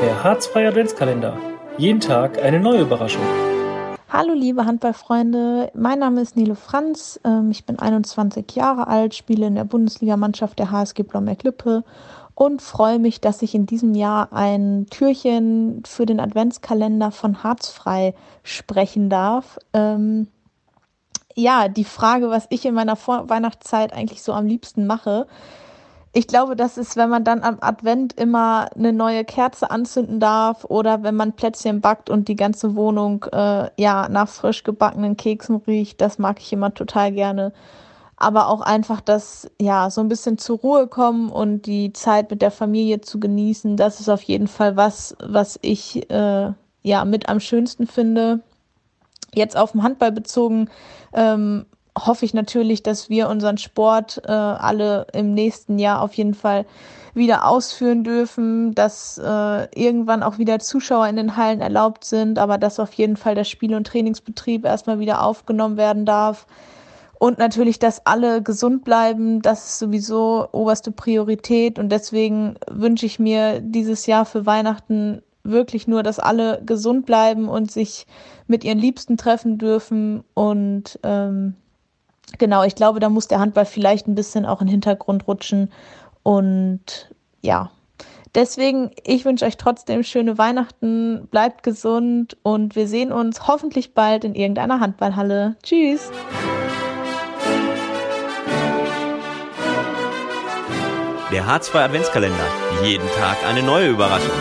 Der Harzfreie Adventskalender. Jeden Tag eine neue Überraschung. Hallo liebe Handballfreunde, mein Name ist Nele Franz, ähm, ich bin 21 Jahre alt, spiele in der Bundesligamannschaft der HSG Blomberg-Lippe und freue mich, dass ich in diesem Jahr ein Türchen für den Adventskalender von Harzfrei sprechen darf. Ähm, ja, die Frage, was ich in meiner Vorweihnachtszeit eigentlich so am liebsten mache, ich glaube, das ist, wenn man dann am Advent immer eine neue Kerze anzünden darf oder wenn man Plätzchen backt und die ganze Wohnung äh, ja nach frisch gebackenen Keksen riecht, das mag ich immer total gerne. Aber auch einfach das, ja, so ein bisschen zur Ruhe kommen und die Zeit mit der Familie zu genießen, das ist auf jeden Fall was, was ich äh, ja mit am schönsten finde. Jetzt auf den Handball bezogen, ähm, hoffe ich natürlich, dass wir unseren Sport äh, alle im nächsten Jahr auf jeden Fall wieder ausführen dürfen, dass äh, irgendwann auch wieder Zuschauer in den Hallen erlaubt sind, aber dass auf jeden Fall der Spiel- und Trainingsbetrieb erstmal wieder aufgenommen werden darf. Und natürlich, dass alle gesund bleiben, das ist sowieso oberste Priorität. Und deswegen wünsche ich mir dieses Jahr für Weihnachten wirklich nur, dass alle gesund bleiben und sich mit ihren Liebsten treffen dürfen und ähm, genau, ich glaube, da muss der Handball vielleicht ein bisschen auch in den Hintergrund rutschen. Und ja, deswegen, ich wünsche euch trotzdem schöne Weihnachten, bleibt gesund und wir sehen uns hoffentlich bald in irgendeiner Handballhalle. Tschüss! Der Hartz II Adventskalender. Jeden Tag eine neue Überraschung.